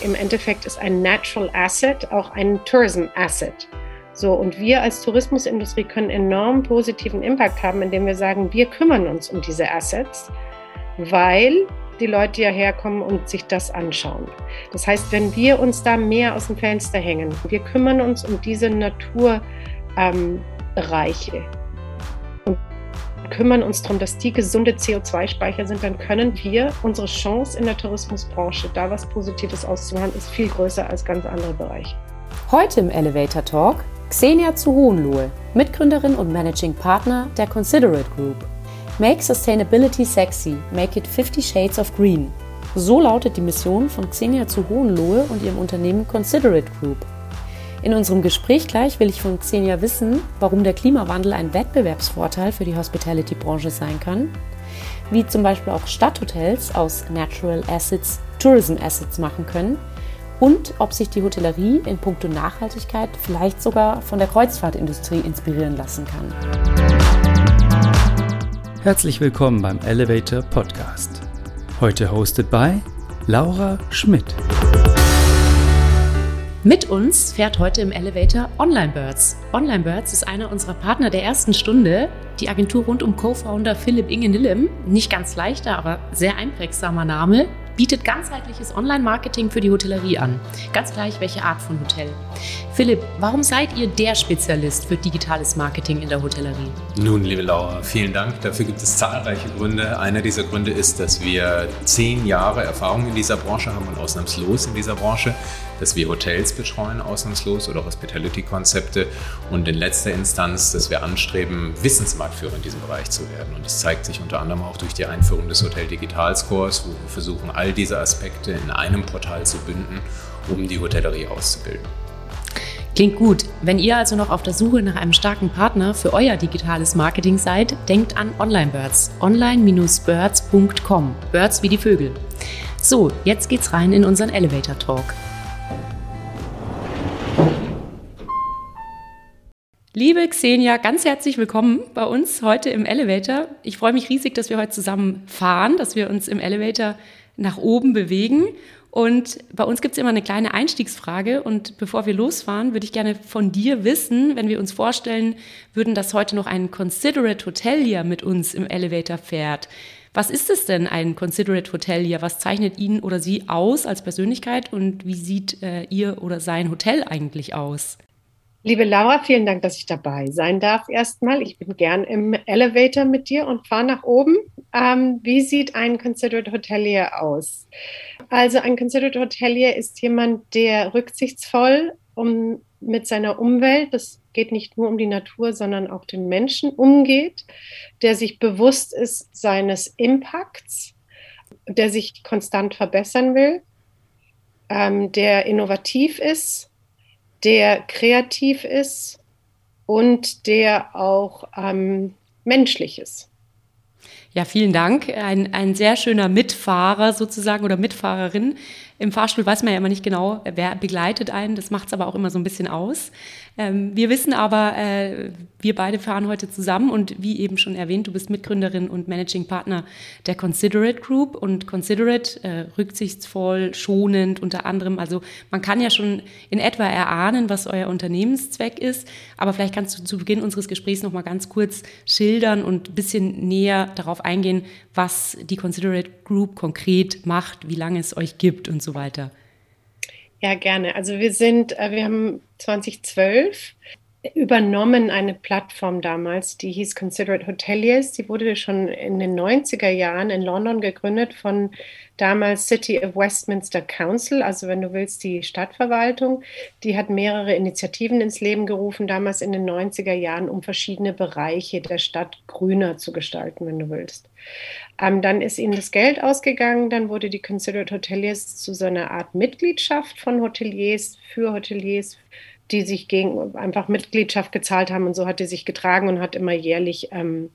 Im Endeffekt ist ein Natural Asset auch ein Tourism Asset. So, und wir als Tourismusindustrie können enorm positiven Impact haben, indem wir sagen, wir kümmern uns um diese Assets, weil die Leute ja herkommen und sich das anschauen. Das heißt, wenn wir uns da mehr aus dem Fenster hängen, wir kümmern uns um diese Naturbereiche ähm, kümmern uns darum, dass die gesunde CO2-Speicher sind, dann können wir unsere Chance in der Tourismusbranche, da was Positives auszumachen, ist viel größer als ganz andere Bereiche. Heute im Elevator Talk Xenia zu Hohenlohe, Mitgründerin und Managing Partner der Considerate Group. Make Sustainability Sexy, Make It 50 Shades of Green. So lautet die Mission von Xenia zu Hohenlohe und ihrem Unternehmen Considerate Group. In unserem Gespräch gleich will ich von Xenia wissen, warum der Klimawandel ein Wettbewerbsvorteil für die Hospitality-Branche sein kann, wie zum Beispiel auch Stadthotels aus Natural Assets Tourism Assets machen können und ob sich die Hotellerie in puncto Nachhaltigkeit vielleicht sogar von der Kreuzfahrtindustrie inspirieren lassen kann. Herzlich willkommen beim Elevator Podcast. Heute hosted by Laura Schmidt. Mit uns fährt heute im Elevator Online Birds. Online Birds ist einer unserer Partner der ersten Stunde. Die Agentur rund um Co-Founder Philipp Inge-Nillem. Nicht ganz leichter, aber sehr einprägsamer Name bietet ganzheitliches Online-Marketing für die Hotellerie an. Ganz gleich, welche Art von Hotel. Philipp, warum seid ihr der Spezialist für digitales Marketing in der Hotellerie? Nun, liebe Laura, vielen Dank. Dafür gibt es zahlreiche Gründe. Einer dieser Gründe ist, dass wir zehn Jahre Erfahrung in dieser Branche haben und ausnahmslos in dieser Branche dass wir Hotels betreuen, ausnahmslos oder Hospitality-Konzepte und in letzter Instanz, dass wir anstreben, Wissensmarktführer in diesem Bereich zu werden. Und das zeigt sich unter anderem auch durch die Einführung des Hotel Digital Scores, wo wir versuchen, all diese Aspekte in einem Portal zu binden, um die Hotellerie auszubilden. Klingt gut. Wenn ihr also noch auf der Suche nach einem starken Partner für euer digitales Marketing seid, denkt an OnlineBirds. Online-birds.com. Birds wie die Vögel. So, jetzt geht's rein in unseren Elevator Talk. Liebe Xenia, ganz herzlich willkommen bei uns heute im Elevator. Ich freue mich riesig, dass wir heute zusammen fahren, dass wir uns im Elevator nach oben bewegen. Und bei uns gibt es immer eine kleine Einstiegsfrage. Und bevor wir losfahren, würde ich gerne von dir wissen, wenn wir uns vorstellen würden, dass heute noch ein Considerate Hotelier mit uns im Elevator fährt. Was ist es denn, ein Considerate Hotelier? Was zeichnet ihn oder sie aus als Persönlichkeit und wie sieht äh, ihr oder sein Hotel eigentlich aus? Liebe Laura, vielen Dank, dass ich dabei sein darf erstmal. Ich bin gern im Elevator mit dir und fahre nach oben. Ähm, wie sieht ein Considered Hotelier aus? Also ein Considered Hotelier ist jemand, der rücksichtsvoll um, mit seiner Umwelt, das geht nicht nur um die Natur, sondern auch den Menschen umgeht, der sich bewusst ist seines Impacts, der sich konstant verbessern will, ähm, der innovativ ist der kreativ ist und der auch ähm, menschlich ist. Ja, vielen Dank. Ein, ein sehr schöner Mitfahrer sozusagen oder Mitfahrerin. Im Fahrstuhl weiß man ja immer nicht genau, wer begleitet einen. Das macht es aber auch immer so ein bisschen aus. Ähm, wir wissen aber, äh, wir beide fahren heute zusammen und wie eben schon erwähnt, du bist Mitgründerin und Managing Partner der Considerate Group und Considerate äh, rücksichtsvoll, schonend unter anderem. Also man kann ja schon in etwa erahnen, was euer Unternehmenszweck ist, aber vielleicht kannst du zu Beginn unseres Gesprächs noch mal ganz kurz schildern und ein bisschen näher darauf eingehen, was die Considerate Group konkret macht, wie lange es euch gibt und so weiter. Ja, gerne. Also wir sind, äh, wir haben 2012 übernommen eine Plattform damals, die hieß Considerate Hoteliers. Die wurde schon in den 90er Jahren in London gegründet von damals City of Westminster Council, also wenn du willst, die Stadtverwaltung. Die hat mehrere Initiativen ins Leben gerufen, damals in den 90er Jahren, um verschiedene Bereiche der Stadt grüner zu gestalten, wenn du willst. Ähm, dann ist ihnen das Geld ausgegangen, dann wurde die Considered Hoteliers zu so einer Art Mitgliedschaft von Hoteliers für Hoteliers, die sich gegen einfach Mitgliedschaft gezahlt haben und so hat die sich getragen und hat immer jährlich ähm,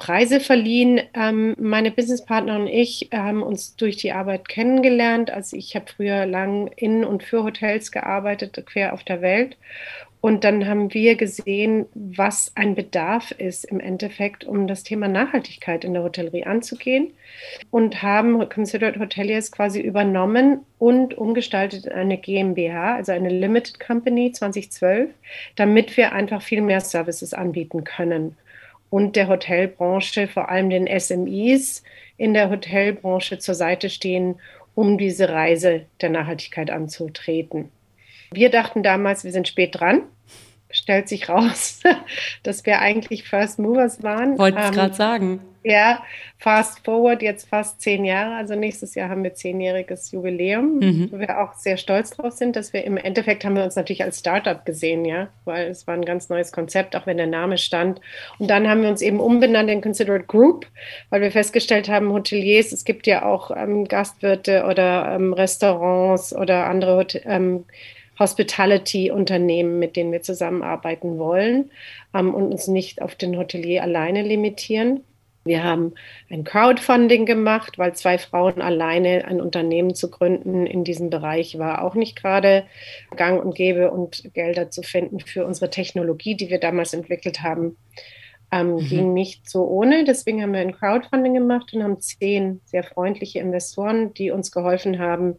Preise verliehen. Ähm, meine Businesspartner und ich haben uns durch die Arbeit kennengelernt. Also ich habe früher lang in und für Hotels gearbeitet, quer auf der Welt. Und dann haben wir gesehen, was ein Bedarf ist im Endeffekt, um das Thema Nachhaltigkeit in der Hotellerie anzugehen und haben Considered Hoteliers quasi übernommen und umgestaltet in eine GmbH, also eine Limited Company 2012, damit wir einfach viel mehr Services anbieten können und der Hotelbranche, vor allem den SMEs in der Hotelbranche zur Seite stehen, um diese Reise der Nachhaltigkeit anzutreten. Wir dachten damals, wir sind spät dran. Stellt sich raus, dass wir eigentlich First Movers waren. Wollte ich ähm, gerade sagen. Ja, fast forward, jetzt fast zehn Jahre. Also nächstes Jahr haben wir zehnjähriges Jubiläum, mhm. wo wir auch sehr stolz drauf sind, dass wir im Endeffekt haben wir uns natürlich als Startup gesehen, ja, weil es war ein ganz neues Konzept, auch wenn der Name stand. Und dann haben wir uns eben umbenannt in Considerate Group, weil wir festgestellt haben, Hoteliers, es gibt ja auch ähm, Gastwirte oder ähm, Restaurants oder andere Hot ähm, Hospitality-Unternehmen, mit denen wir zusammenarbeiten wollen ähm, und uns nicht auf den Hotelier alleine limitieren. Wir haben ein Crowdfunding gemacht, weil zwei Frauen alleine ein Unternehmen zu gründen in diesem Bereich war auch nicht gerade gang und gäbe und Gelder zu finden für unsere Technologie, die wir damals entwickelt haben ähm, mhm. ging nicht so ohne. Deswegen haben wir ein Crowdfunding gemacht und haben zehn sehr freundliche Investoren, die uns geholfen haben,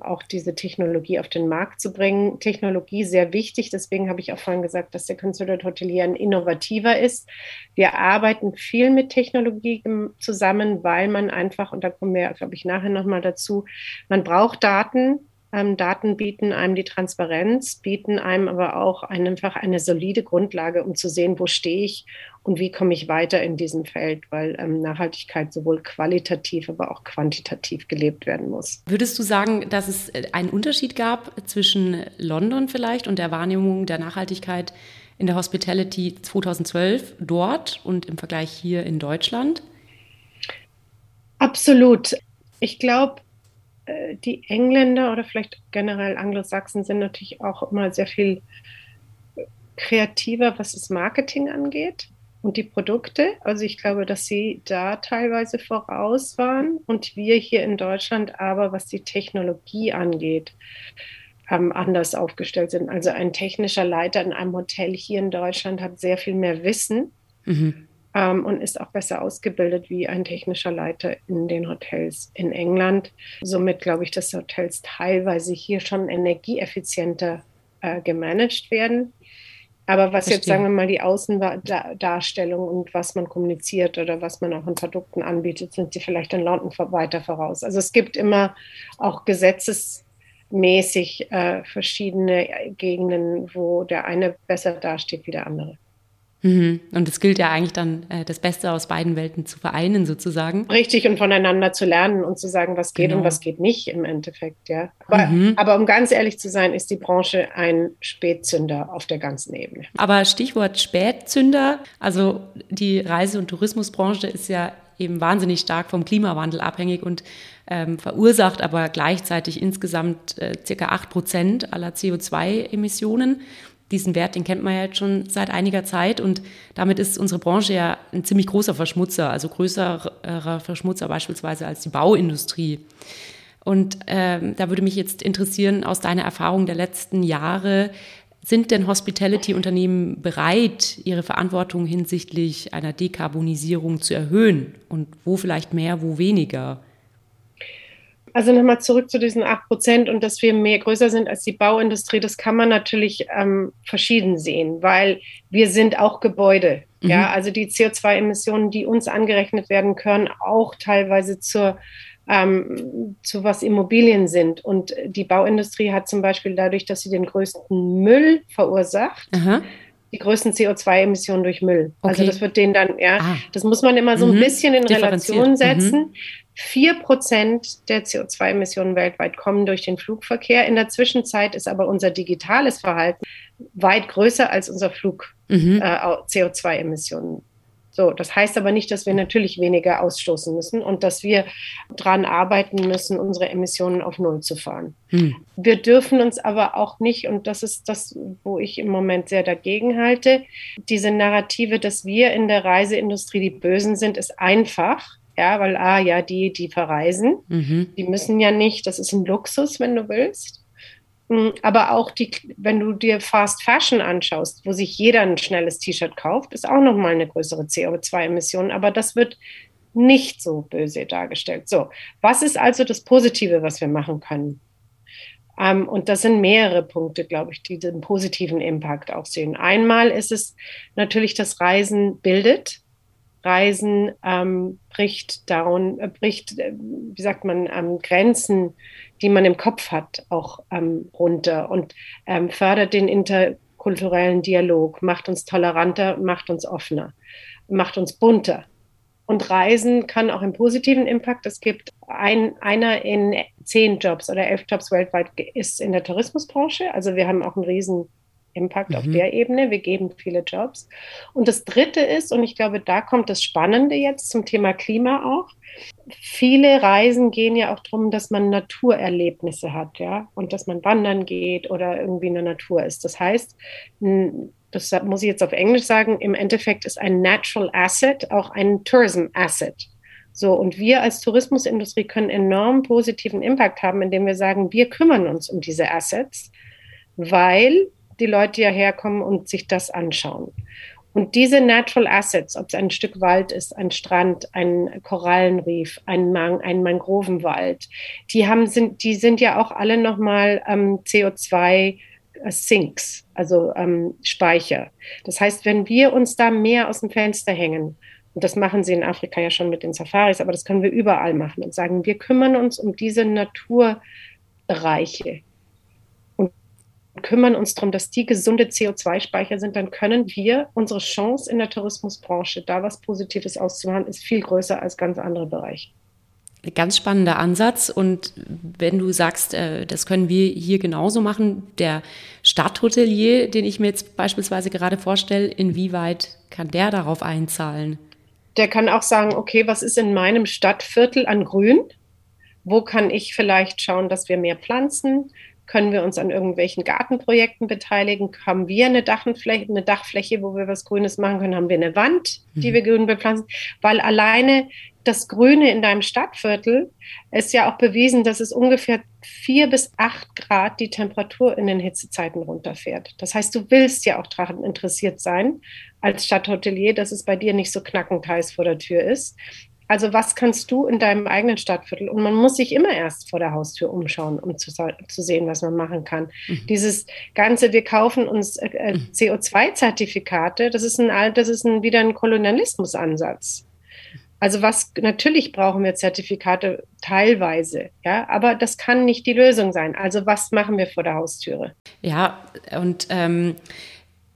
auch diese Technologie auf den Markt zu bringen. Technologie sehr wichtig. Deswegen habe ich auch vorhin gesagt, dass der Considered Hotelier ein innovativer ist. Wir arbeiten viel mit Technologie zusammen, weil man einfach, und da kommen wir, glaube ich, nachher nochmal dazu, man braucht Daten, ähm, Daten bieten einem die Transparenz, bieten einem aber auch einfach eine solide Grundlage, um zu sehen, wo stehe ich und wie komme ich weiter in diesem Feld, weil ähm, Nachhaltigkeit sowohl qualitativ, aber auch quantitativ gelebt werden muss. Würdest du sagen, dass es äh, einen Unterschied gab zwischen London vielleicht und der Wahrnehmung der Nachhaltigkeit in der Hospitality 2012 dort und im Vergleich hier in Deutschland? Absolut. Ich glaube, die Engländer oder vielleicht generell Anglosachsen sind natürlich auch immer sehr viel kreativer, was das Marketing angeht und die Produkte. Also ich glaube, dass sie da teilweise voraus waren und wir hier in Deutschland aber, was die Technologie angeht, ähm, anders aufgestellt sind. Also ein technischer Leiter in einem Hotel hier in Deutschland hat sehr viel mehr Wissen mhm. Ähm, und ist auch besser ausgebildet wie ein technischer Leiter in den Hotels in England. Somit glaube ich, dass Hotels teilweise hier schon energieeffizienter äh, gemanagt werden. Aber was Verstehe. jetzt, sagen wir mal, die Außendarstellung und was man kommuniziert oder was man auch an Produkten anbietet, sind sie vielleicht in London weiter voraus. Also es gibt immer auch gesetzesmäßig äh, verschiedene Gegenden, wo der eine besser dasteht wie der andere. Mhm. Und es gilt ja eigentlich dann, äh, das Beste aus beiden Welten zu vereinen, sozusagen. Richtig, und voneinander zu lernen und zu sagen, was geht genau. und was geht nicht im Endeffekt, ja. Aber, mhm. aber, um ganz ehrlich zu sein, ist die Branche ein Spätzünder auf der ganzen Ebene. Aber Stichwort Spätzünder, also die Reise- und Tourismusbranche ist ja eben wahnsinnig stark vom Klimawandel abhängig und ähm, verursacht aber gleichzeitig insgesamt äh, circa 8 Prozent aller CO2-Emissionen diesen Wert, den kennt man ja jetzt schon seit einiger Zeit und damit ist unsere Branche ja ein ziemlich großer Verschmutzer, also größerer Verschmutzer beispielsweise als die Bauindustrie. Und ähm, da würde mich jetzt interessieren, aus deiner Erfahrung der letzten Jahre, sind denn Hospitality-Unternehmen bereit, ihre Verantwortung hinsichtlich einer Dekarbonisierung zu erhöhen? Und wo vielleicht mehr, wo weniger? Also nochmal zurück zu diesen 8 Prozent und dass wir mehr größer sind als die Bauindustrie, das kann man natürlich ähm, verschieden sehen, weil wir sind auch Gebäude. Mhm. Ja, also die CO2-Emissionen, die uns angerechnet werden können, auch teilweise zur ähm, zu was Immobilien sind. Und die Bauindustrie hat zum Beispiel dadurch, dass sie den größten Müll verursacht, Aha die größten CO2-Emissionen durch Müll. Also okay. Also das wird denen dann, ja, ah. das muss man immer so ein mhm. bisschen in Relation setzen. Mhm. Vier Prozent der CO2-Emissionen weltweit kommen durch den Flugverkehr. In der Zwischenzeit ist aber unser digitales Verhalten weit größer als unser Flug mhm. äh, CO2-Emissionen. So, das heißt aber nicht, dass wir natürlich weniger ausstoßen müssen und dass wir daran arbeiten müssen, unsere Emissionen auf Null zu fahren. Hm. Wir dürfen uns aber auch nicht, und das ist das, wo ich im Moment sehr dagegen halte, diese Narrative, dass wir in der Reiseindustrie die Bösen sind, ist einfach. Ja, weil, ah, ja, die, die verreisen, mhm. die müssen ja nicht, das ist ein Luxus, wenn du willst. Aber auch die, wenn du dir Fast Fashion anschaust, wo sich jeder ein schnelles T-Shirt kauft, ist auch nochmal eine größere CO2-Emission. Aber das wird nicht so böse dargestellt. So, was ist also das Positive, was wir machen können? Ähm, und das sind mehrere Punkte, glaube ich, die den positiven Impact auch sehen. Einmal ist es natürlich, das Reisen bildet. Reisen ähm, bricht down, äh, bricht, äh, wie sagt man, ähm, Grenzen die man im Kopf hat, auch ähm, runter und ähm, fördert den interkulturellen Dialog, macht uns toleranter, macht uns offener, macht uns bunter. Und Reisen kann auch einen positiven Impact. Es gibt ein, einer in zehn Jobs oder elf Jobs weltweit ist in der Tourismusbranche. Also wir haben auch einen riesen Impact mhm. auf der Ebene. Wir geben viele Jobs. Und das Dritte ist, und ich glaube, da kommt das Spannende jetzt zum Thema Klima auch. Viele Reisen gehen ja auch darum, dass man Naturerlebnisse hat, ja, und dass man wandern geht oder irgendwie in der Natur ist. Das heißt, das muss ich jetzt auf Englisch sagen, im Endeffekt ist ein Natural Asset auch ein Tourism Asset. So, und wir als Tourismusindustrie können enorm positiven Impact haben, indem wir sagen, wir kümmern uns um diese Assets, weil die Leute ja herkommen und sich das anschauen. Und diese Natural Assets, ob es ein Stück Wald ist, ein Strand, ein Korallenriff, ein, Man ein Mangrovenwald, die haben, sind, die sind ja auch alle nochmal ähm, CO2 Sinks, also ähm, Speicher. Das heißt, wenn wir uns da mehr aus dem Fenster hängen, und das machen sie in Afrika ja schon mit den Safaris, aber das können wir überall machen und sagen, wir kümmern uns um diese Naturbereiche, kümmern uns darum, dass die gesunde CO2-Speicher sind, dann können wir, unsere Chance in der Tourismusbranche, da was Positives auszumachen, ist viel größer als ganz andere Bereiche. Ganz spannender Ansatz. Und wenn du sagst, äh, das können wir hier genauso machen, der Stadthotelier, den ich mir jetzt beispielsweise gerade vorstelle, inwieweit kann der darauf einzahlen? Der kann auch sagen, okay, was ist in meinem Stadtviertel an Grün? Wo kann ich vielleicht schauen, dass wir mehr pflanzen? Können wir uns an irgendwelchen Gartenprojekten beteiligen? Haben wir eine Dachfläche, eine Dachfläche, wo wir was Grünes machen können? Haben wir eine Wand, die mhm. wir grün bepflanzen? Weil alleine das Grüne in deinem Stadtviertel ist ja auch bewiesen, dass es ungefähr vier bis acht Grad die Temperatur in den Hitzezeiten runterfährt. Das heißt, du willst ja auch daran interessiert sein, als Stadthotelier, dass es bei dir nicht so knackend heiß vor der Tür ist. Also was kannst du in deinem eigenen Stadtviertel? Und man muss sich immer erst vor der Haustür umschauen, um zu, zu sehen, was man machen kann. Mhm. Dieses ganze, wir kaufen uns äh, äh mhm. CO2-Zertifikate, das ist ein das ist ein, wieder ein Kolonialismusansatz. Also was natürlich brauchen wir Zertifikate teilweise, ja, aber das kann nicht die Lösung sein. Also was machen wir vor der Haustüre? Ja, und ähm,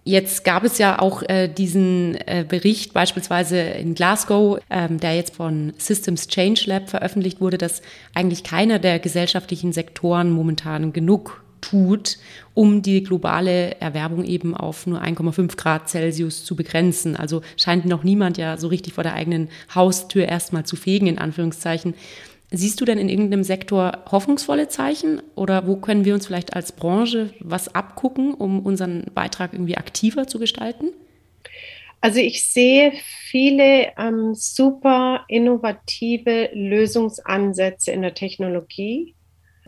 Jetzt gab es ja auch äh, diesen äh, Bericht beispielsweise in Glasgow, ähm, der jetzt von Systems Change Lab veröffentlicht wurde, dass eigentlich keiner der gesellschaftlichen Sektoren momentan genug tut, um die globale Erwärmung eben auf nur 1,5 Grad Celsius zu begrenzen. Also scheint noch niemand ja so richtig vor der eigenen Haustür erstmal zu fegen, in Anführungszeichen. Siehst du denn in irgendeinem Sektor hoffnungsvolle Zeichen oder wo können wir uns vielleicht als Branche was abgucken, um unseren Beitrag irgendwie aktiver zu gestalten? Also ich sehe viele ähm, super innovative Lösungsansätze in der Technologie,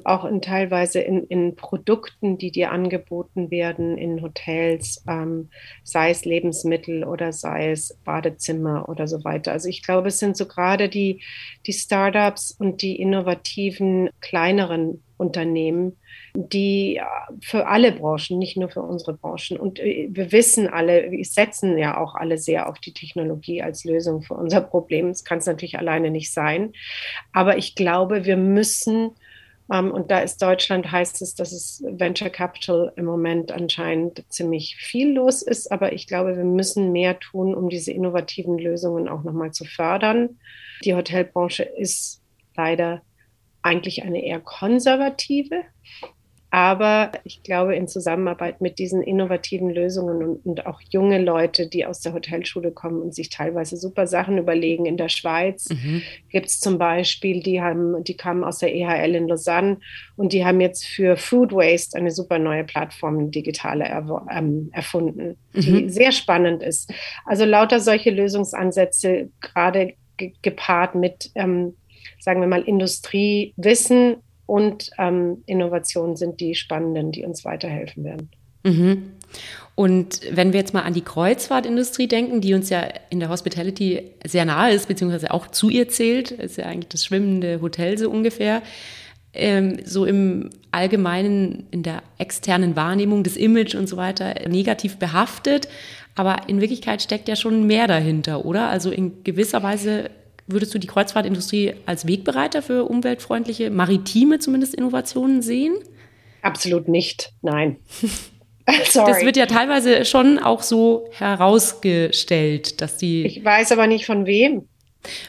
auch in teilweise in, in Produkten, die dir angeboten werden in Hotels, ähm, sei es Lebensmittel oder sei es Badezimmer oder so weiter. Also ich glaube, es sind so gerade die, die Startups und die innovativen kleineren Unternehmen, die äh, für alle Branchen, nicht nur für unsere Branchen. Und äh, wir wissen alle, wir setzen ja auch alle sehr auf die Technologie als Lösung für unser Problem. Es kann es natürlich alleine nicht sein. Aber ich glaube, wir müssen um, ähm, und da ist Deutschland, heißt es, dass es Venture Capital im Moment anscheinend ziemlich viel los ist. Aber ich glaube, wir müssen mehr tun, um diese innovativen Lösungen auch nochmal zu fördern. Die Hotelbranche ist leider eigentlich eine eher konservative. Aber ich glaube, in Zusammenarbeit mit diesen innovativen Lösungen und, und, auch junge Leute, die aus der Hotelschule kommen und sich teilweise super Sachen überlegen. In der Schweiz mhm. gibt es zum Beispiel, die haben, die kamen aus der EHL in Lausanne und die haben jetzt für Food Waste eine super neue Plattform, digitale, ähm, erfunden, die mhm. sehr spannend ist. Also lauter solche Lösungsansätze, gerade gepaart mit, ähm, sagen wir mal, Industriewissen und ähm, Innovationen sind die spannenden, die uns weiterhelfen werden. Mhm. Und wenn wir jetzt mal an die Kreuzfahrtindustrie denken, die uns ja in der Hospitality sehr nahe ist, beziehungsweise auch zu ihr zählt, ist ja eigentlich das schwimmende Hotel so ungefähr, ähm, so im Allgemeinen, in der externen Wahrnehmung, des Image und so weiter negativ behaftet. Aber in Wirklichkeit steckt ja schon mehr dahinter, oder? Also in gewisser Weise Würdest du die Kreuzfahrtindustrie als Wegbereiter für umweltfreundliche, maritime zumindest Innovationen sehen? Absolut nicht, nein. Sorry. Das wird ja teilweise schon auch so herausgestellt, dass die. Ich weiß aber nicht von wem.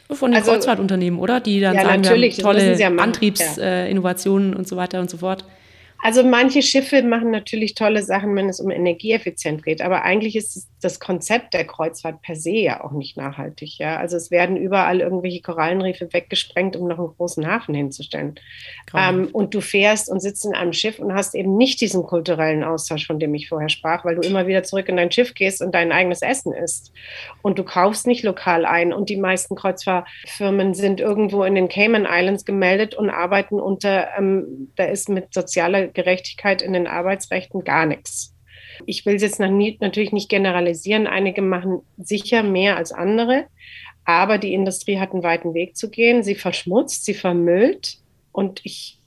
Von den also, Kreuzfahrtunternehmen, oder? Die dann ja, sagen, natürlich, tolle ja Antriebsinnovationen ja. und so weiter und so fort. Also manche Schiffe machen natürlich tolle Sachen, wenn es um Energieeffizienz geht, aber eigentlich ist das Konzept der Kreuzfahrt per se ja auch nicht nachhaltig. Ja? Also es werden überall irgendwelche Korallenriffe weggesprengt, um noch einen großen Hafen hinzustellen. Ähm, und du fährst und sitzt in einem Schiff und hast eben nicht diesen kulturellen Austausch, von dem ich vorher sprach, weil du immer wieder zurück in dein Schiff gehst und dein eigenes Essen isst. Und du kaufst nicht lokal ein. Und die meisten Kreuzfahrtfirmen sind irgendwo in den Cayman Islands gemeldet und arbeiten unter, ähm, da ist mit sozialer Gerechtigkeit in den Arbeitsrechten gar nichts. Ich will es jetzt natürlich nicht generalisieren. Einige machen sicher mehr als andere, aber die Industrie hat einen weiten Weg zu gehen. Sie verschmutzt, sie vermüllt und ich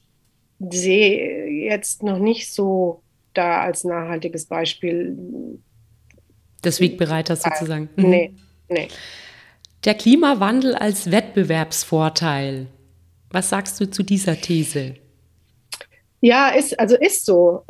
sehe jetzt noch nicht so da als nachhaltiges Beispiel. Des Wegbereiters sozusagen. Mhm. Nee, nee. Der Klimawandel als Wettbewerbsvorteil. Was sagst du zu dieser These? Ja, ist, also ist so.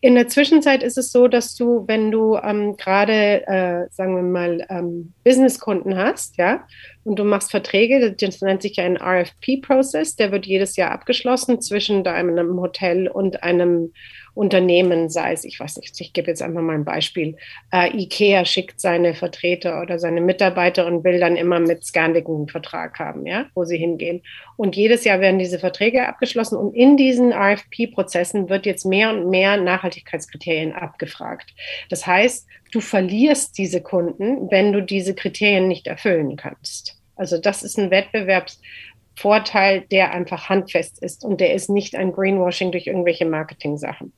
In der Zwischenzeit ist es so, dass du, wenn du ähm, gerade, äh, sagen wir mal, ähm, Businesskunden hast, ja, und du machst Verträge, das nennt sich ja ein RFP-Prozess, der wird jedes Jahr abgeschlossen zwischen einem Hotel und einem Unternehmen, sei es, ich weiß nicht, ich gebe jetzt einfach mal ein Beispiel, äh, IKEA schickt seine Vertreter oder seine Mitarbeiter und will dann immer mit Scandic einen Vertrag haben, ja, wo sie hingehen. Und jedes Jahr werden diese Verträge abgeschlossen und in diesen RFP-Prozessen wird jetzt mehr und mehr Nachhaltigkeitskriterien abgefragt. Das heißt, du verlierst diese Kunden, wenn du diese Kriterien nicht erfüllen kannst. Also das ist ein Wettbewerbs Vorteil, der einfach handfest ist und der ist nicht ein Greenwashing durch irgendwelche Marketing-Sachen.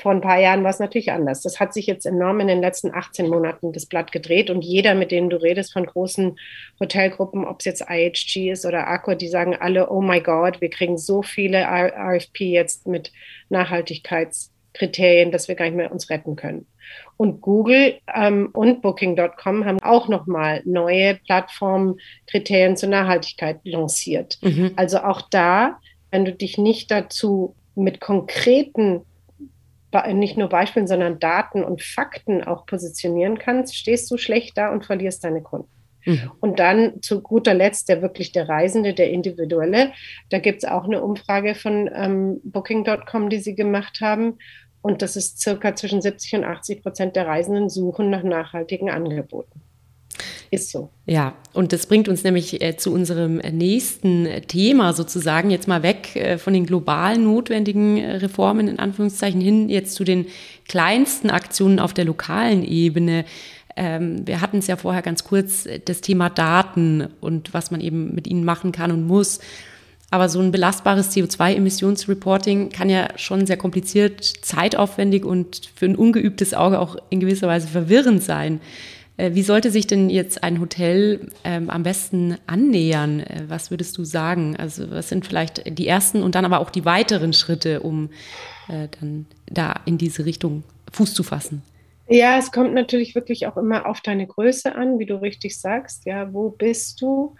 Vor ein paar Jahren war es natürlich anders. Das hat sich jetzt enorm in den letzten 18 Monaten das Blatt gedreht und jeder, mit dem du redest von großen Hotelgruppen, ob es jetzt IHG ist oder Accor, die sagen alle, oh my God, wir kriegen so viele RFP jetzt mit Nachhaltigkeitskriterien, dass wir gar nicht mehr uns retten können. Und Google ähm, und Booking.com haben auch nochmal neue Plattformkriterien zur Nachhaltigkeit lanciert. Mhm. Also auch da, wenn du dich nicht dazu mit konkreten, nicht nur Beispielen, sondern Daten und Fakten auch positionieren kannst, stehst du schlecht da und verlierst deine Kunden. Mhm. Und dann zu guter Letzt der wirklich der Reisende, der Individuelle. Da gibt es auch eine Umfrage von ähm, Booking.com, die sie gemacht haben. Und das ist circa zwischen 70 und 80 Prozent der Reisenden suchen nach nachhaltigen Angeboten. Ist so. Ja, und das bringt uns nämlich äh, zu unserem nächsten Thema sozusagen, jetzt mal weg äh, von den globalen notwendigen äh, Reformen in Anführungszeichen hin jetzt zu den kleinsten Aktionen auf der lokalen Ebene. Ähm, wir hatten es ja vorher ganz kurz, das Thema Daten und was man eben mit ihnen machen kann und muss. Aber so ein belastbares CO2-Emissionsreporting kann ja schon sehr kompliziert, zeitaufwendig und für ein ungeübtes Auge auch in gewisser Weise verwirrend sein. Äh, wie sollte sich denn jetzt ein Hotel ähm, am besten annähern? Äh, was würdest du sagen? Also was sind vielleicht die ersten und dann aber auch die weiteren Schritte, um äh, dann da in diese Richtung Fuß zu fassen? Ja, es kommt natürlich wirklich auch immer auf deine Größe an, wie du richtig sagst. Ja, wo bist du?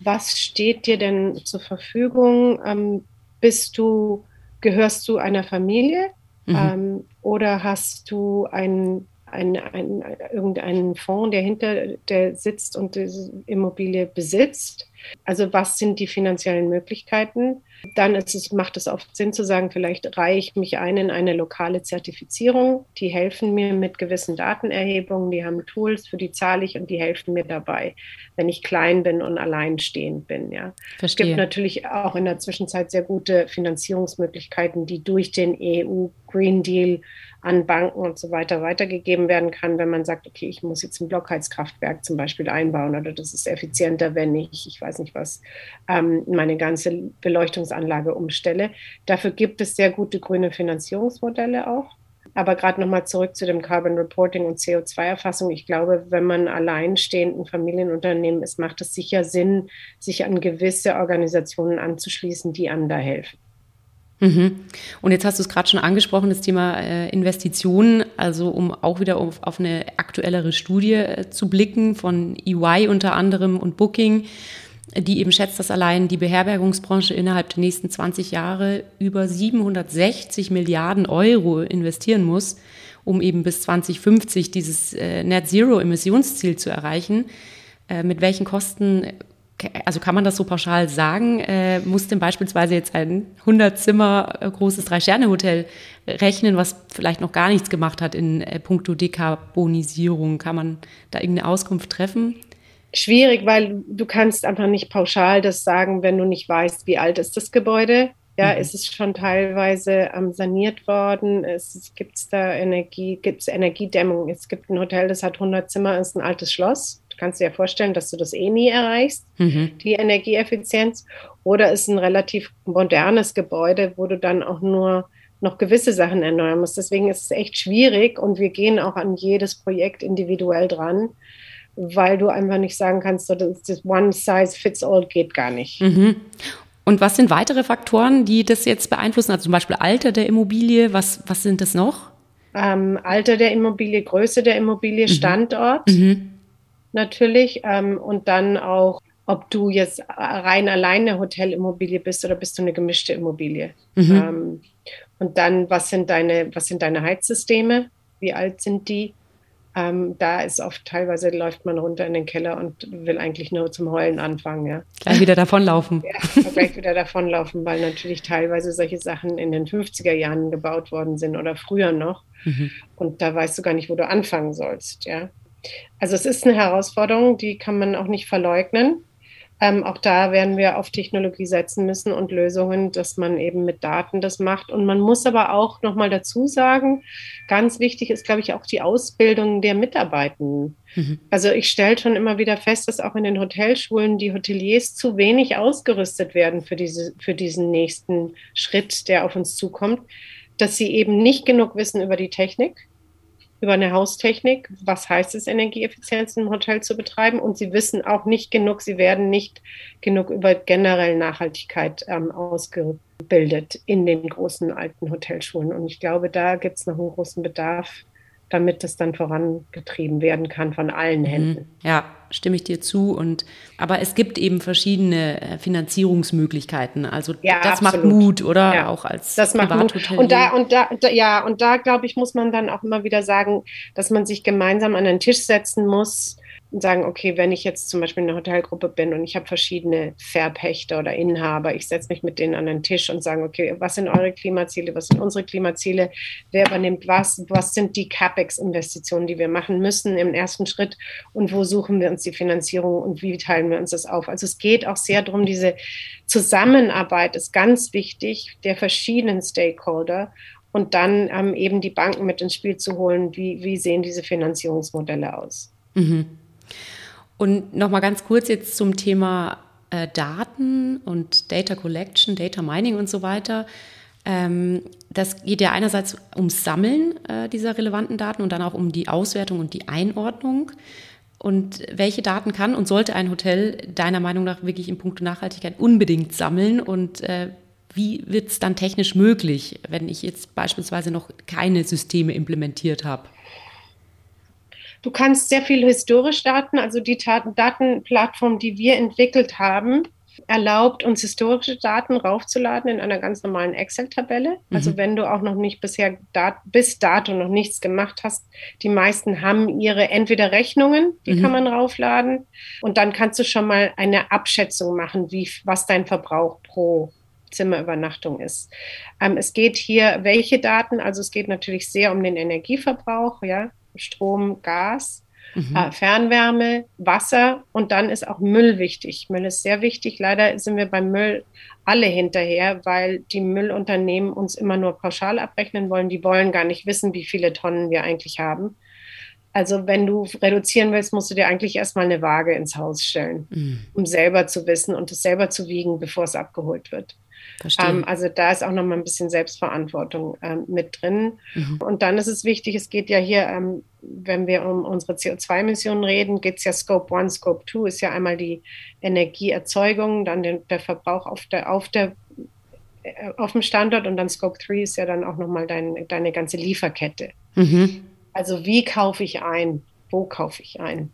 was steht dir denn zur Verfügung? Ähm, bist du, gehörst du einer Familie mhm. ähm, oder hast du einen ein, ein, irgendeinen Fonds, der hinter der sitzt und diese Immobilie besitzt. Also was sind die finanziellen Möglichkeiten? dann es, macht es oft Sinn zu sagen, vielleicht reihe ich mich ein in eine lokale Zertifizierung. Die helfen mir mit gewissen Datenerhebungen, die haben Tools, für die zahle ich und die helfen mir dabei, wenn ich klein bin und alleinstehend bin. Ja. Verstehe. Es gibt natürlich auch in der Zwischenzeit sehr gute Finanzierungsmöglichkeiten, die durch den EU Green Deal an Banken und so weiter weitergegeben werden kann, wenn man sagt, okay, ich muss jetzt ein Blockheizkraftwerk zum Beispiel einbauen oder das ist effizienter, wenn ich, ich weiß nicht was, ähm, meine ganze Beleuchtungsanlage umstelle. Dafür gibt es sehr gute grüne Finanzierungsmodelle auch. Aber gerade nochmal zurück zu dem Carbon Reporting und CO2-Erfassung. Ich glaube, wenn man alleinstehenden Familienunternehmen ist, macht es sicher Sinn, sich an gewisse Organisationen anzuschließen, die einem da helfen. Mhm. Und jetzt hast du es gerade schon angesprochen, das Thema äh, Investitionen, also um auch wieder auf, auf eine aktuellere Studie äh, zu blicken von EY unter anderem und Booking, die eben schätzt, dass allein die Beherbergungsbranche innerhalb der nächsten 20 Jahre über 760 Milliarden Euro investieren muss, um eben bis 2050 dieses äh, Net Zero Emissionsziel zu erreichen. Mit welchen Kosten also kann man das so pauschal sagen, äh, muss denn beispielsweise jetzt ein 100 Zimmer äh, großes Drei-Sterne-Hotel rechnen, was vielleicht noch gar nichts gemacht hat in äh, puncto Dekarbonisierung? Kann man da irgendeine Auskunft treffen? Schwierig, weil du kannst einfach nicht pauschal das sagen, wenn du nicht weißt, wie alt ist das Gebäude. Ja, mhm. es ist schon teilweise ähm, saniert worden. Es, es gibt da Energie, gibt Energiedämmung. Es gibt ein Hotel, das hat 100 Zimmer, ist ein altes Schloss kannst dir ja vorstellen, dass du das eh nie erreichst, mhm. die Energieeffizienz. Oder ist ein relativ modernes Gebäude, wo du dann auch nur noch gewisse Sachen erneuern musst. Deswegen ist es echt schwierig und wir gehen auch an jedes Projekt individuell dran, weil du einfach nicht sagen kannst, so, das, das One Size Fits All geht gar nicht. Mhm. Und was sind weitere Faktoren, die das jetzt beeinflussen? Also zum Beispiel Alter der Immobilie, was, was sind das noch? Ähm, Alter der Immobilie, Größe der Immobilie, mhm. Standort. Mhm natürlich ähm, und dann auch, ob du jetzt rein alleine Hotelimmobilie bist oder bist du eine gemischte Immobilie. Mhm. Ähm, und dann, was sind deine, was sind deine Heizsysteme? Wie alt sind die? Ähm, da ist oft teilweise läuft man runter in den Keller und will eigentlich nur zum Heulen anfangen. Ja. Gleich wieder davonlaufen. Ja, gleich wieder davonlaufen, weil natürlich teilweise solche Sachen in den 50er Jahren gebaut worden sind oder früher noch. Mhm. Und da weißt du gar nicht, wo du anfangen sollst. Ja. Also es ist eine Herausforderung, die kann man auch nicht verleugnen. Ähm, auch da werden wir auf Technologie setzen müssen und Lösungen, dass man eben mit Daten das macht. Und man muss aber auch nochmal dazu sagen, ganz wichtig ist, glaube ich, auch die Ausbildung der Mitarbeitenden. Mhm. Also ich stelle schon immer wieder fest, dass auch in den Hotelschulen die Hoteliers zu wenig ausgerüstet werden für, diese, für diesen nächsten Schritt, der auf uns zukommt, dass sie eben nicht genug wissen über die Technik über eine Haustechnik, was heißt es, Energieeffizienz im Hotel zu betreiben. Und sie wissen auch nicht genug, sie werden nicht genug über generell Nachhaltigkeit ähm, ausgebildet in den großen alten Hotelschulen. Und ich glaube, da gibt es noch einen großen Bedarf, damit das dann vorangetrieben werden kann von allen mhm. Händen. Ja, stimme ich dir zu. Und aber es gibt eben verschiedene äh, Finanzierungsmöglichkeiten. Also ja, das absolut. macht Mut, oder? Ja, auch als das macht Mut. Und da und da, da ja und da glaube ich muss man dann auch immer wieder sagen, dass man sich gemeinsam an den Tisch setzen muss sagen, okay, wenn ich jetzt zum Beispiel in einer Hotelgruppe bin und ich habe verschiedene Verpächter oder Inhaber, ich setze mich mit denen an den Tisch und sage, okay, was sind eure Klimaziele, was sind unsere Klimaziele, wer übernimmt was, was sind die CapEx-Investitionen, die wir machen müssen im ersten Schritt und wo suchen wir uns die Finanzierung und wie teilen wir uns das auf. Also es geht auch sehr darum, diese Zusammenarbeit ist ganz wichtig der verschiedenen Stakeholder und dann ähm, eben die Banken mit ins Spiel zu holen, wie, wie sehen diese Finanzierungsmodelle aus. Mhm. Und nochmal ganz kurz jetzt zum Thema äh, Daten und Data Collection, Data Mining und so weiter. Ähm, das geht ja einerseits ums Sammeln äh, dieser relevanten Daten und dann auch um die Auswertung und die Einordnung. Und welche Daten kann und sollte ein Hotel deiner Meinung nach wirklich in puncto Nachhaltigkeit unbedingt sammeln? Und äh, wie wird es dann technisch möglich, wenn ich jetzt beispielsweise noch keine Systeme implementiert habe? Du kannst sehr viel historisch Daten, also die Datenplattform, die wir entwickelt haben, erlaubt uns historische Daten raufzuladen in einer ganz normalen Excel-Tabelle. Also mhm. wenn du auch noch nicht bisher dat bis dato noch nichts gemacht hast, die meisten haben ihre entweder Rechnungen, die mhm. kann man raufladen und dann kannst du schon mal eine Abschätzung machen, wie was dein Verbrauch pro Zimmerübernachtung ist. Ähm, es geht hier, welche Daten? Also es geht natürlich sehr um den Energieverbrauch, ja, Strom, Gas. Mhm. Äh, Fernwärme, Wasser und dann ist auch Müll wichtig. Müll ist sehr wichtig. Leider sind wir beim Müll alle hinterher, weil die Müllunternehmen uns immer nur pauschal abrechnen wollen. Die wollen gar nicht wissen, wie viele Tonnen wir eigentlich haben. Also wenn du reduzieren willst, musst du dir eigentlich erstmal eine Waage ins Haus stellen, mhm. um selber zu wissen und es selber zu wiegen, bevor es abgeholt wird. Ähm, also da ist auch noch mal ein bisschen Selbstverantwortung ähm, mit drin. Mhm. Und dann ist es wichtig, es geht ja hier, ähm, wenn wir um unsere CO2-Emissionen reden, geht es ja Scope 1, Scope 2 ist ja einmal die Energieerzeugung, dann den, der Verbrauch auf der, auf der äh, auf dem Standort und dann Scope 3 ist ja dann auch nochmal dein, deine ganze Lieferkette. Mhm. Also wie kaufe ich ein? Wo kaufe ich ein?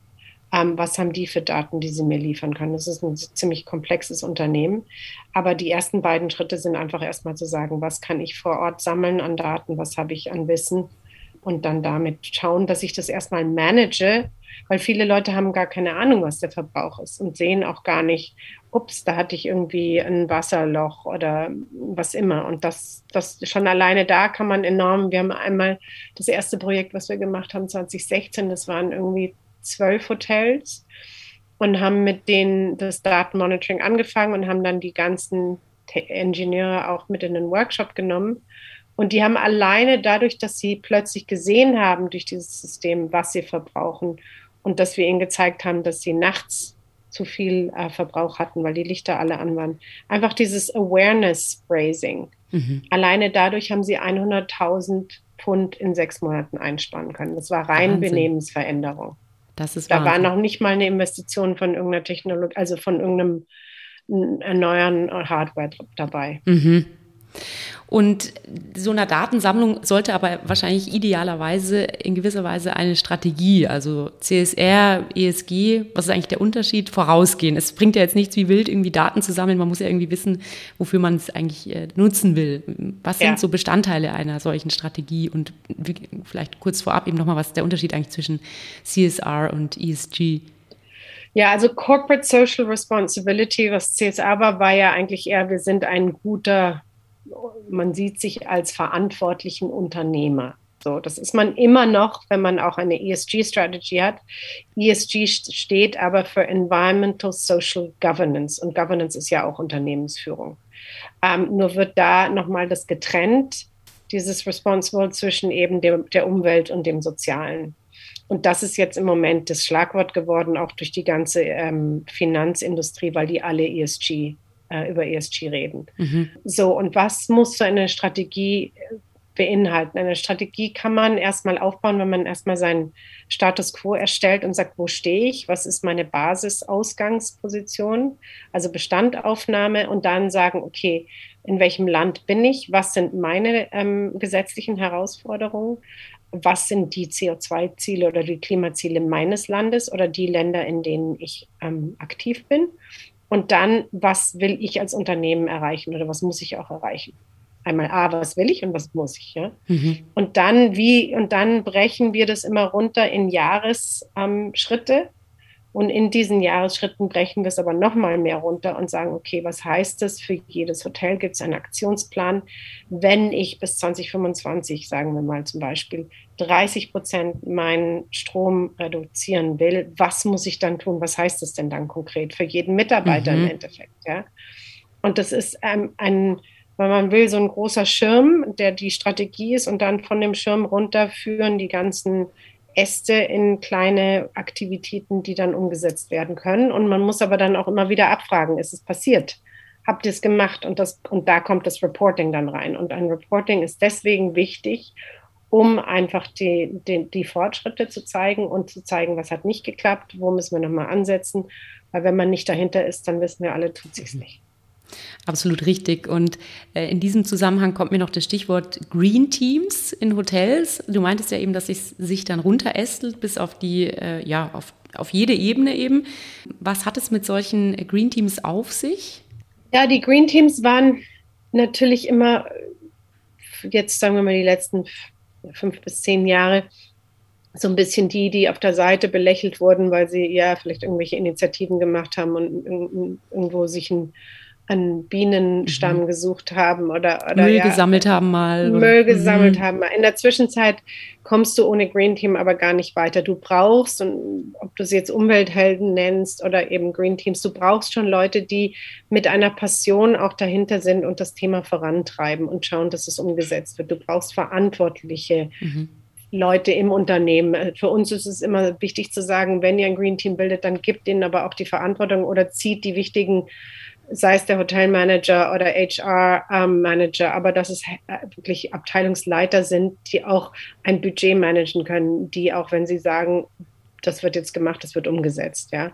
Ähm, was haben die für Daten, die sie mir liefern können? Das ist ein ziemlich komplexes Unternehmen. Aber die ersten beiden Schritte sind einfach erstmal zu sagen, was kann ich vor Ort sammeln an Daten, was habe ich an Wissen und dann damit schauen, dass ich das erstmal manage, weil viele Leute haben gar keine Ahnung, was der Verbrauch ist und sehen auch gar nicht, ups, da hatte ich irgendwie ein Wasserloch oder was immer. Und das, das schon alleine da kann man enorm, wir haben einmal das erste Projekt, was wir gemacht haben, 2016, das waren irgendwie zwölf Hotels und haben mit denen das Datenmonitoring angefangen und haben dann die ganzen Ingenieure auch mit in den Workshop genommen. Und die haben alleine dadurch, dass sie plötzlich gesehen haben durch dieses System, was sie verbrauchen und dass wir ihnen gezeigt haben, dass sie nachts zu viel äh, Verbrauch hatten, weil die Lichter alle an waren. Einfach dieses Awareness-Raising. Mhm. Alleine dadurch haben sie 100.000 Pfund in sechs Monaten einsparen können. Das war rein Wahnsinn. Benehmensveränderung. Das ist da war noch nicht mal eine Investition von irgendeiner Technologie, also von irgendeinem erneuern Hardware dabei. Mhm. Und so eine Datensammlung sollte aber wahrscheinlich idealerweise in gewisser Weise eine Strategie, also CSR, ESG, was ist eigentlich der Unterschied, vorausgehen. Es bringt ja jetzt nichts wie wild, irgendwie Daten zu sammeln. Man muss ja irgendwie wissen, wofür man es eigentlich äh, nutzen will. Was ja. sind so Bestandteile einer solchen Strategie? Und wie, vielleicht kurz vorab eben nochmal, was ist der Unterschied eigentlich zwischen CSR und ESG? Ja, also Corporate Social Responsibility, was CSR war, war ja eigentlich eher, wir sind ein guter man sieht sich als verantwortlichen Unternehmer. So, das ist man immer noch, wenn man auch eine ESG-Strategy hat. ESG steht aber für Environmental Social Governance und Governance ist ja auch Unternehmensführung. Ähm, nur wird da nochmal das getrennt, dieses Responsible zwischen eben dem, der Umwelt und dem Sozialen. Und das ist jetzt im Moment das Schlagwort geworden, auch durch die ganze ähm, Finanzindustrie, weil die alle ESG äh, über ESG reden. Mhm. So, und was muss so eine Strategie beinhalten? Eine Strategie kann man erstmal aufbauen, wenn man erstmal seinen Status quo erstellt und sagt, wo stehe ich? Was ist meine Basisausgangsposition? Also Bestandaufnahme und dann sagen, okay, in welchem Land bin ich? Was sind meine ähm, gesetzlichen Herausforderungen? was sind die CO2-Ziele oder die Klimaziele meines Landes oder die Länder, in denen ich ähm, aktiv bin und dann, was will ich als Unternehmen erreichen oder was muss ich auch erreichen? Einmal A, was will ich und was muss ich, ja? Mhm. Und dann, wie, und dann brechen wir das immer runter in Jahresschritte. Ähm, und in diesen Jahresschritten brechen wir es aber nochmal mehr runter und sagen, okay, was heißt das für jedes Hotel? Gibt es einen Aktionsplan? Wenn ich bis 2025, sagen wir mal zum Beispiel, 30 Prozent meinen Strom reduzieren will, was muss ich dann tun? Was heißt das denn dann konkret für jeden Mitarbeiter mhm. im Endeffekt? Ja? Und das ist ähm, ein, wenn man will, so ein großer Schirm, der die Strategie ist und dann von dem Schirm runterführen die ganzen Äste in kleine Aktivitäten, die dann umgesetzt werden können. Und man muss aber dann auch immer wieder abfragen, ist es passiert? Habt ihr es gemacht? Und, das, und da kommt das Reporting dann rein. Und ein Reporting ist deswegen wichtig, um einfach die, die, die Fortschritte zu zeigen und zu zeigen, was hat nicht geklappt, wo müssen wir nochmal ansetzen. Weil wenn man nicht dahinter ist, dann wissen wir alle, tut sich nicht. Absolut richtig. Und äh, in diesem Zusammenhang kommt mir noch das Stichwort Green Teams in Hotels. Du meintest ja eben, dass es sich dann runterästelt bis auf die, äh, ja, auf, auf jede Ebene eben. Was hat es mit solchen Green Teams auf sich? Ja, die Green Teams waren natürlich immer, jetzt sagen wir mal die letzten fünf bis zehn Jahre, so ein bisschen die, die auf der Seite belächelt wurden, weil sie ja vielleicht irgendwelche Initiativen gemacht haben und irgendwo sich ein einen Bienenstamm mhm. gesucht haben oder, oder Müll ja, gesammelt haben mal. Müll gesammelt mhm. haben. In der Zwischenzeit kommst du ohne Green Team aber gar nicht weiter. Du brauchst, und ob du sie jetzt Umwelthelden nennst oder eben Green Teams, du brauchst schon Leute, die mit einer Passion auch dahinter sind und das Thema vorantreiben und schauen, dass es umgesetzt wird. Du brauchst Verantwortliche. Mhm. Leute im Unternehmen. Für uns ist es immer wichtig zu sagen, wenn ihr ein Green Team bildet, dann gibt ihnen aber auch die Verantwortung oder zieht die wichtigen sei es der Hotelmanager oder HR-Manager, ähm, aber dass es äh, wirklich Abteilungsleiter sind, die auch ein Budget managen können, die auch, wenn sie sagen, das wird jetzt gemacht, das wird umgesetzt, ja.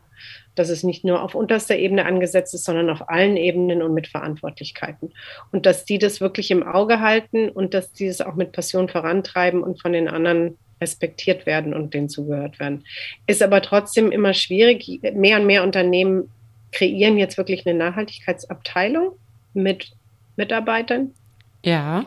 Dass es nicht nur auf unterster Ebene angesetzt ist, sondern auf allen Ebenen und mit Verantwortlichkeiten. Und dass die das wirklich im Auge halten und dass die es auch mit Passion vorantreiben und von den anderen respektiert werden und denen zugehört werden. Ist aber trotzdem immer schwierig. Mehr und mehr Unternehmen kreieren jetzt wirklich eine Nachhaltigkeitsabteilung mit Mitarbeitern. Ja.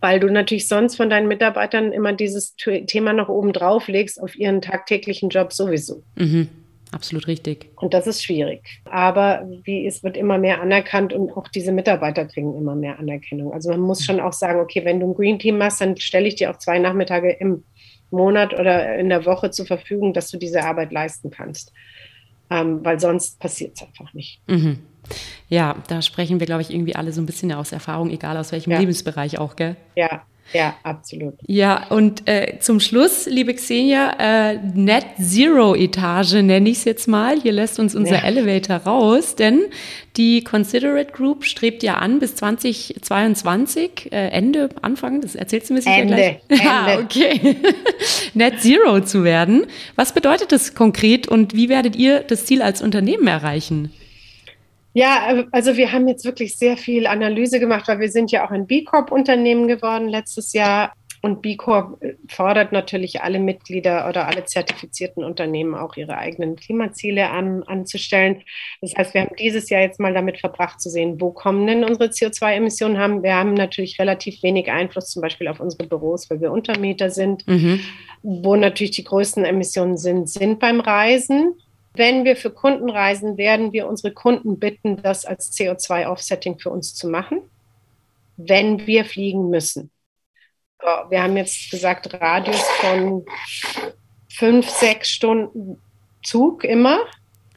Weil du natürlich sonst von deinen Mitarbeitern immer dieses Thema noch oben drauf legst auf ihren tagtäglichen Job sowieso. Mhm. Absolut richtig. Und das ist schwierig. Aber wie es wird immer mehr anerkannt und auch diese Mitarbeiter kriegen immer mehr Anerkennung. Also man muss schon auch sagen, okay, wenn du ein Green Team machst, dann stelle ich dir auch zwei Nachmittage im Monat oder in der Woche zur Verfügung, dass du diese Arbeit leisten kannst ähm, weil sonst passiert es einfach nicht. Mhm. Ja, da sprechen wir, glaube ich, irgendwie alle so ein bisschen aus Erfahrung, egal aus welchem ja. Lebensbereich auch, gell? Ja, ja, absolut. Ja, und äh, zum Schluss, liebe Xenia, äh, Net Zero Etage nenne ich es jetzt mal. Hier lässt uns unser ja. Elevator raus, denn die Considerate Group strebt ja an bis 2022, äh, Ende, Anfang, das erzählst du mir sicher Ende, gleich. Ende. Ah, okay. Net Zero zu werden. Was bedeutet das konkret und wie werdet ihr das Ziel als Unternehmen erreichen? Ja, also wir haben jetzt wirklich sehr viel Analyse gemacht, weil wir sind ja auch ein B Corp-Unternehmen geworden letztes Jahr. Und B Corp fordert natürlich alle Mitglieder oder alle zertifizierten Unternehmen auch ihre eigenen Klimaziele an, anzustellen. Das heißt, wir haben dieses Jahr jetzt mal damit verbracht zu sehen, wo kommen denn unsere CO2-Emissionen haben. Wir haben natürlich relativ wenig Einfluss zum Beispiel auf unsere Büros, weil wir Untermieter sind. Mhm. Wo natürlich die größten Emissionen sind, sind beim Reisen. Wenn wir für Kunden reisen, werden wir unsere Kunden bitten, das als CO2-Offsetting für uns zu machen, wenn wir fliegen müssen. Wir haben jetzt gesagt, Radius von fünf, sechs Stunden Zug immer.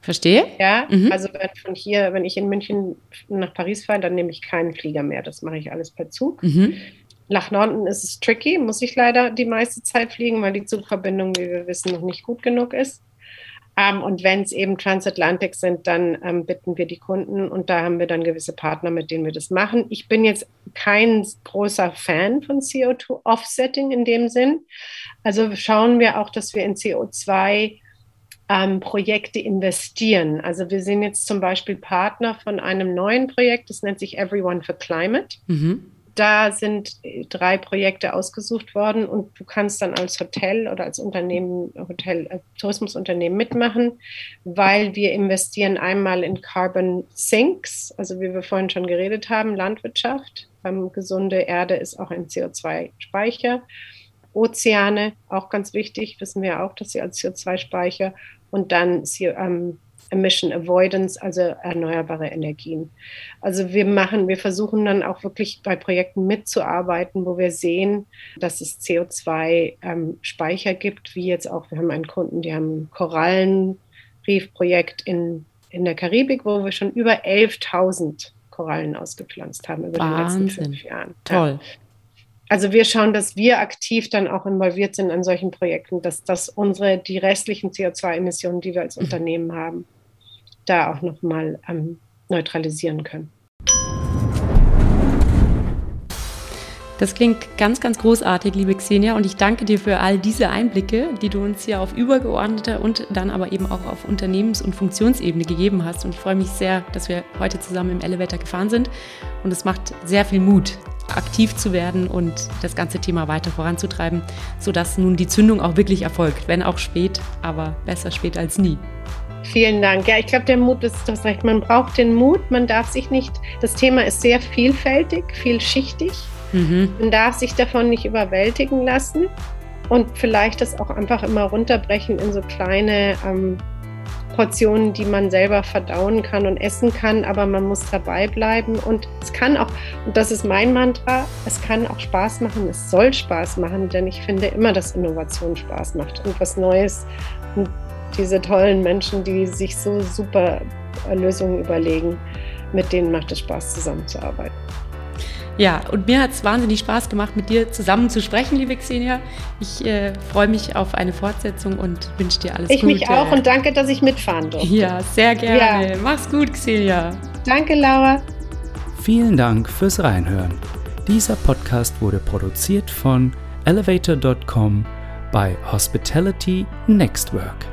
Verstehe. Ja, mhm. also wenn von hier, wenn ich in München nach Paris fahre, dann nehme ich keinen Flieger mehr. Das mache ich alles per Zug. Mhm. Nach Norden ist es tricky, muss ich leider die meiste Zeit fliegen, weil die Zugverbindung, wie wir wissen, noch nicht gut genug ist. Ähm, und wenn es eben Transatlantic sind, dann ähm, bitten wir die Kunden und da haben wir dann gewisse Partner, mit denen wir das machen. Ich bin jetzt kein großer Fan von CO2-Offsetting in dem Sinn. Also schauen wir auch, dass wir in CO2 ähm, Projekte investieren. Also wir sind jetzt zum Beispiel Partner von einem neuen Projekt, das nennt sich Everyone for Climate. Mhm da sind drei Projekte ausgesucht worden und du kannst dann als Hotel oder als Unternehmen, Hotel, äh, Tourismusunternehmen mitmachen, weil wir investieren einmal in Carbon Sinks, also wie wir vorhin schon geredet haben, Landwirtschaft. Ähm, gesunde Erde ist auch ein CO2-Speicher. Ozeane, auch ganz wichtig, wissen wir auch, dass sie als CO2-Speicher und dann ähm, Emission Avoidance, also erneuerbare Energien. Also wir machen, wir versuchen dann auch wirklich bei Projekten mitzuarbeiten, wo wir sehen, dass es CO2-Speicher ähm, gibt, wie jetzt auch, wir haben einen Kunden, die haben ein Korallenreefprojekt in, in der Karibik, wo wir schon über 11.000 Korallen ausgepflanzt haben über Wahnsinn. die letzten fünf Jahren. Toll. Ja. Also wir schauen, dass wir aktiv dann auch involviert sind an solchen Projekten, dass das unsere, die restlichen CO2-Emissionen, die wir als mhm. Unternehmen haben, da auch nochmal ähm, neutralisieren können. Das klingt ganz, ganz großartig, liebe Xenia, und ich danke dir für all diese Einblicke, die du uns hier auf übergeordneter und dann aber eben auch auf Unternehmens- und Funktionsebene gegeben hast. Und ich freue mich sehr, dass wir heute zusammen im Elevator gefahren sind. Und es macht sehr viel Mut, aktiv zu werden und das ganze Thema weiter voranzutreiben, sodass nun die Zündung auch wirklich erfolgt, wenn auch spät, aber besser spät als nie. Vielen Dank. Ja, ich glaube, der Mut ist das recht. Man braucht den Mut. Man darf sich nicht, das Thema ist sehr vielfältig, vielschichtig. Mhm. Man darf sich davon nicht überwältigen lassen und vielleicht das auch einfach immer runterbrechen in so kleine ähm, Portionen, die man selber verdauen kann und essen kann, aber man muss dabei bleiben. Und es kann auch, und das ist mein Mantra, es kann auch Spaß machen, es soll Spaß machen, denn ich finde immer, dass Innovation Spaß macht und was Neues. Und diese tollen Menschen, die sich so super Lösungen überlegen, mit denen macht es Spaß, zusammenzuarbeiten. Ja, und mir hat es wahnsinnig Spaß gemacht, mit dir zusammen zu sprechen, liebe Xenia. Ich äh, freue mich auf eine Fortsetzung und wünsche dir alles ich Gute. Ich mich auch und danke, dass ich mitfahren durfte. Ja, sehr gerne. Ja. Mach's gut, Xenia. Danke, Laura. Vielen Dank fürs Reinhören. Dieser Podcast wurde produziert von elevator.com bei Hospitality Nextwork.